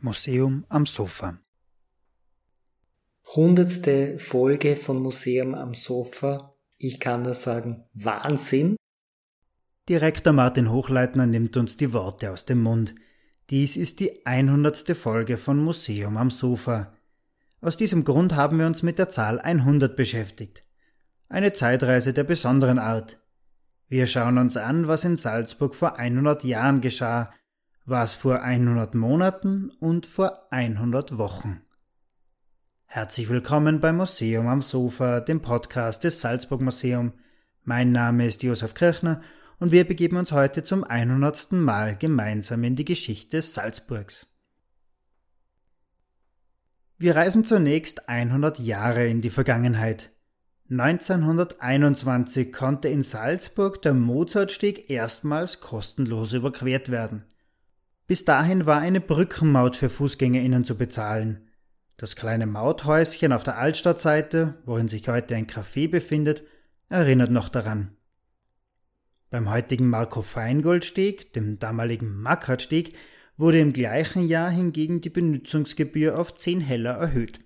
Museum am Sofa. Hundertste Folge von Museum am Sofa. Ich kann nur sagen, Wahnsinn. Direktor Martin Hochleitner nimmt uns die Worte aus dem Mund. Dies ist die 100. Folge von Museum am Sofa. Aus diesem Grund haben wir uns mit der Zahl 100 beschäftigt. Eine Zeitreise der besonderen Art. Wir schauen uns an, was in Salzburg vor 100 Jahren geschah, was vor 100 Monaten und vor 100 Wochen. Herzlich willkommen beim Museum am Sofa, dem Podcast des Salzburg Museum. Mein Name ist Josef Kirchner und wir begeben uns heute zum 100. Mal gemeinsam in die Geschichte Salzburgs. Wir reisen zunächst 100 Jahre in die Vergangenheit. 1921 konnte in Salzburg der Mozartsteg erstmals kostenlos überquert werden. Bis dahin war eine Brückenmaut für FußgängerInnen zu bezahlen. Das kleine Mauthäuschen auf der Altstadtseite, worin sich heute ein Café befindet, erinnert noch daran. Beim heutigen Marco-Feingold-Steg, dem damaligen Mackert-Steg, wurde im gleichen Jahr hingegen die Benutzungsgebühr auf 10 Heller erhöht.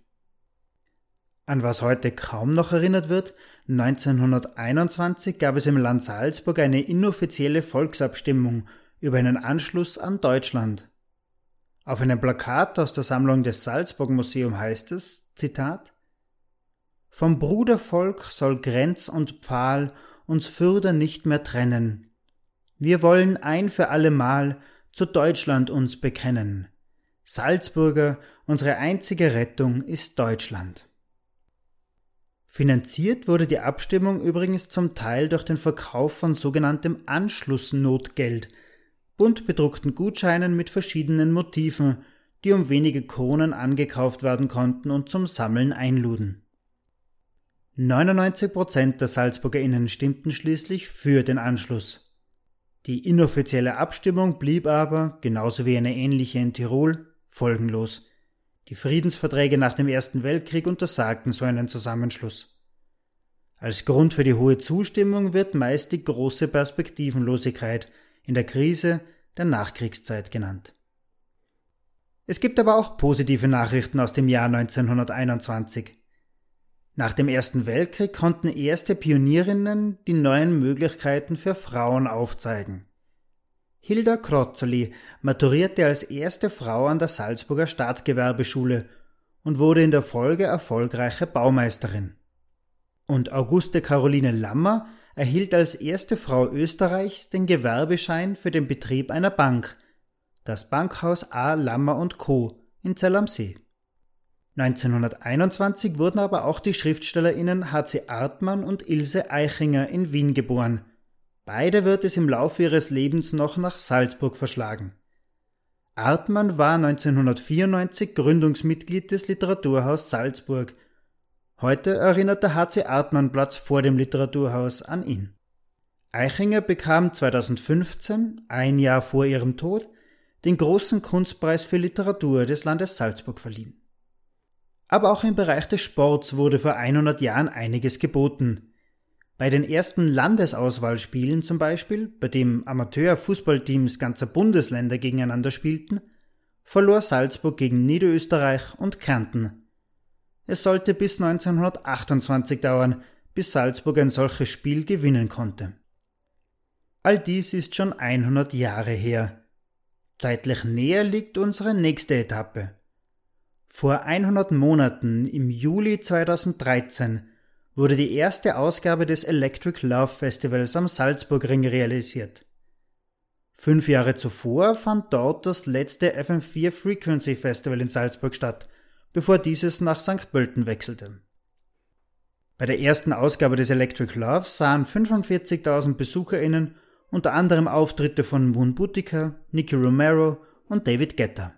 An was heute kaum noch erinnert wird, 1921 gab es im Land Salzburg eine inoffizielle Volksabstimmung über einen Anschluss an Deutschland. Auf einem Plakat aus der Sammlung des Salzburg Museum heißt es, Zitat, Vom Brudervolk soll Grenz und Pfahl uns fürder nicht mehr trennen. Wir wollen ein für allemal zu Deutschland uns bekennen. Salzburger, unsere einzige Rettung ist Deutschland. Finanziert wurde die Abstimmung übrigens zum Teil durch den Verkauf von sogenanntem Anschlussnotgeld, bunt bedruckten Gutscheinen mit verschiedenen Motiven, die um wenige Kronen angekauft werden konnten und zum Sammeln einluden. 99 Prozent der SalzburgerInnen stimmten schließlich für den Anschluss. Die inoffizielle Abstimmung blieb aber, genauso wie eine ähnliche in Tirol, folgenlos. Die Friedensverträge nach dem Ersten Weltkrieg untersagten so einen Zusammenschluss. Als Grund für die hohe Zustimmung wird meist die große Perspektivenlosigkeit in der Krise der Nachkriegszeit genannt. Es gibt aber auch positive Nachrichten aus dem Jahr 1921. Nach dem Ersten Weltkrieg konnten erste Pionierinnen die neuen Möglichkeiten für Frauen aufzeigen. Hilda Krotzoli maturierte als erste Frau an der Salzburger Staatsgewerbeschule und wurde in der Folge erfolgreiche Baumeisterin. Und Auguste Caroline Lammer erhielt als erste Frau Österreichs den Gewerbeschein für den Betrieb einer Bank, das Bankhaus A. Lammer und Co. in Zell am See. 1921 wurden aber auch die SchriftstellerInnen H.C. Artmann und Ilse Eichinger in Wien geboren – Beide wird es im Laufe ihres Lebens noch nach Salzburg verschlagen. Artmann war 1994 Gründungsmitglied des Literaturhaus Salzburg. Heute erinnert der HC Artmann Platz vor dem Literaturhaus an ihn. Eichinger bekam 2015, ein Jahr vor ihrem Tod, den großen Kunstpreis für Literatur des Landes Salzburg verliehen. Aber auch im Bereich des Sports wurde vor 100 Jahren einiges geboten. Bei den ersten Landesauswahlspielen zum Beispiel, bei dem Amateurfußballteams ganzer Bundesländer gegeneinander spielten, verlor Salzburg gegen Niederösterreich und Kärnten. Es sollte bis 1928 dauern, bis Salzburg ein solches Spiel gewinnen konnte. All dies ist schon 100 Jahre her. Zeitlich näher liegt unsere nächste Etappe. Vor 100 Monaten, im Juli 2013, wurde die erste Ausgabe des Electric Love Festivals am Salzburgring realisiert. Fünf Jahre zuvor fand dort das letzte FM4 Frequency Festival in Salzburg statt, bevor dieses nach St. Pölten wechselte. Bei der ersten Ausgabe des Electric Love sahen 45.000 BesucherInnen unter anderem Auftritte von Moon Boutica, Nicky Romero und David Guetta.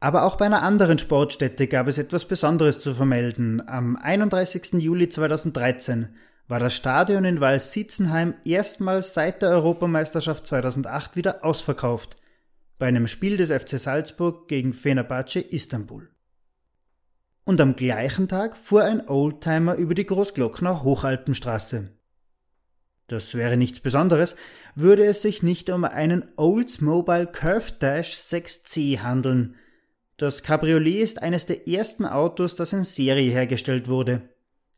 Aber auch bei einer anderen Sportstätte gab es etwas Besonderes zu vermelden. Am 31. Juli 2013 war das Stadion in Wals-Sitzenheim erstmals seit der Europameisterschaft 2008 wieder ausverkauft, bei einem Spiel des FC Salzburg gegen Fenerbahce Istanbul. Und am gleichen Tag fuhr ein Oldtimer über die Großglockner Hochalpenstraße. Das wäre nichts Besonderes, würde es sich nicht um einen Oldsmobile Curve Dash 6C handeln. Das Cabriolet ist eines der ersten Autos, das in Serie hergestellt wurde.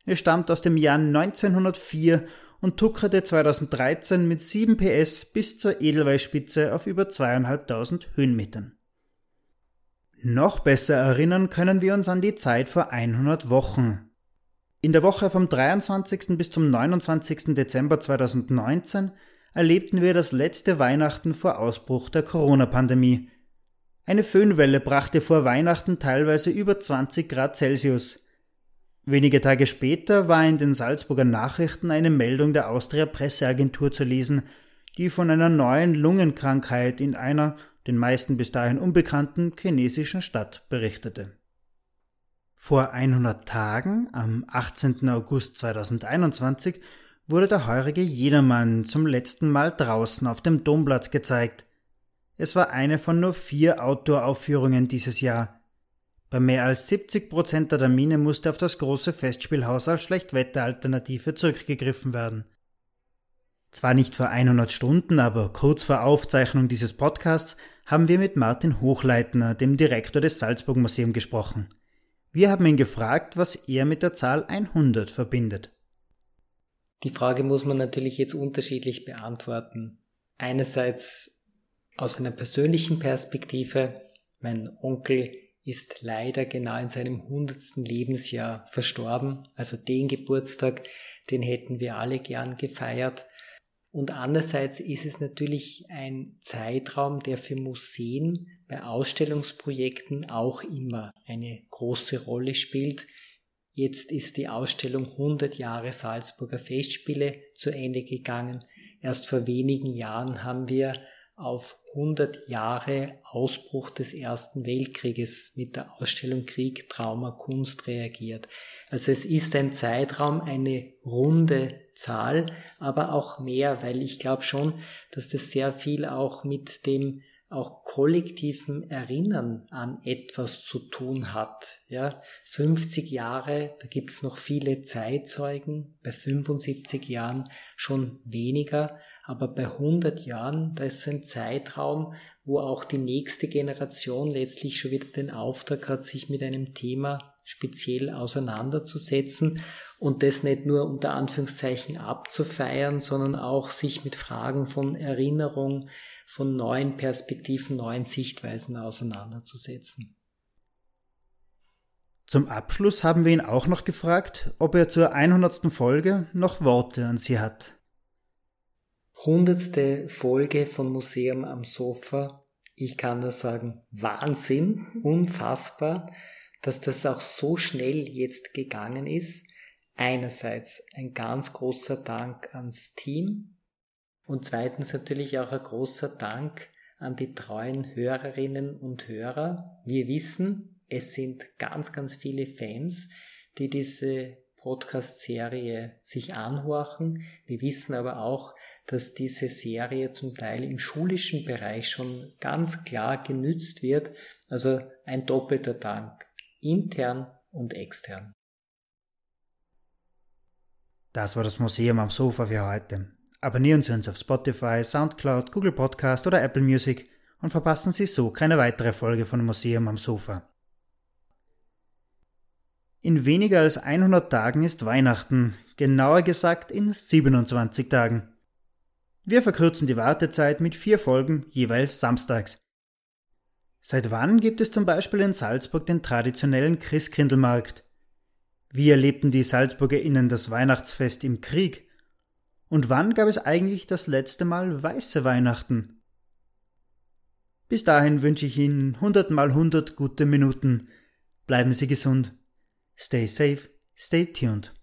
Es stammt aus dem Jahr 1904 und tuckerte 2013 mit 7 PS bis zur Edelweißspitze auf über 2500 Höhenmetern. Noch besser erinnern können wir uns an die Zeit vor 100 Wochen. In der Woche vom 23. bis zum 29. Dezember 2019 erlebten wir das letzte Weihnachten vor Ausbruch der Corona-Pandemie. Eine Föhnwelle brachte vor Weihnachten teilweise über 20 Grad Celsius. Wenige Tage später war in den Salzburger Nachrichten eine Meldung der Austria Presseagentur zu lesen, die von einer neuen Lungenkrankheit in einer den meisten bis dahin unbekannten chinesischen Stadt berichtete. Vor 100 Tagen, am 18. August 2021, wurde der heurige Jedermann zum letzten Mal draußen auf dem Domplatz gezeigt. Es war eine von nur vier Outdoor-Aufführungen dieses Jahr. Bei mehr als 70 Prozent der Termine musste auf das große Festspielhaus als Schlechtwetteralternative zurückgegriffen werden. Zwar nicht vor 100 Stunden, aber kurz vor Aufzeichnung dieses Podcasts haben wir mit Martin Hochleitner, dem Direktor des Salzburg Museum, gesprochen. Wir haben ihn gefragt, was er mit der Zahl 100 verbindet. Die Frage muss man natürlich jetzt unterschiedlich beantworten. Einerseits aus einer persönlichen Perspektive. Mein Onkel ist leider genau in seinem hundertsten Lebensjahr verstorben. Also den Geburtstag, den hätten wir alle gern gefeiert. Und andererseits ist es natürlich ein Zeitraum, der für Museen bei Ausstellungsprojekten auch immer eine große Rolle spielt. Jetzt ist die Ausstellung 100 Jahre Salzburger Festspiele zu Ende gegangen. Erst vor wenigen Jahren haben wir auf 100 Jahre Ausbruch des Ersten Weltkrieges mit der Ausstellung Krieg, Trauma, Kunst reagiert. Also es ist ein Zeitraum, eine runde Zahl, aber auch mehr, weil ich glaube schon, dass das sehr viel auch mit dem auch kollektiven Erinnern an etwas zu tun hat. Ja, 50 Jahre, da gibt's noch viele Zeitzeugen, bei 75 Jahren schon weniger, aber bei 100 Jahren, da ist so ein Zeitraum, wo auch die nächste Generation letztlich schon wieder den Auftrag hat, sich mit einem Thema speziell auseinanderzusetzen und das nicht nur unter Anführungszeichen abzufeiern, sondern auch sich mit Fragen von Erinnerung, von neuen Perspektiven, neuen Sichtweisen auseinanderzusetzen. Zum Abschluss haben wir ihn auch noch gefragt, ob er zur 100. Folge noch Worte an Sie hat. Hundertste Folge von Museum am Sofa. Ich kann nur sagen, Wahnsinn, unfassbar dass das auch so schnell jetzt gegangen ist. Einerseits ein ganz großer Dank ans Team und zweitens natürlich auch ein großer Dank an die treuen Hörerinnen und Hörer. Wir wissen, es sind ganz, ganz viele Fans, die diese Podcast-Serie sich anhorchen. Wir wissen aber auch, dass diese Serie zum Teil im schulischen Bereich schon ganz klar genützt wird. Also ein doppelter Dank intern und extern. Das war das Museum am Sofa für heute. Abonnieren Sie uns auf Spotify, Soundcloud, Google Podcast oder Apple Music und verpassen Sie so keine weitere Folge von Museum am Sofa. In weniger als 100 Tagen ist Weihnachten, genauer gesagt in 27 Tagen. Wir verkürzen die Wartezeit mit vier Folgen jeweils samstags. Seit wann gibt es zum Beispiel in Salzburg den traditionellen Christkindlmarkt? Wie erlebten die SalzburgerInnen das Weihnachtsfest im Krieg? Und wann gab es eigentlich das letzte Mal weiße Weihnachten? Bis dahin wünsche ich Ihnen 100 mal 100 gute Minuten. Bleiben Sie gesund. Stay safe, stay tuned.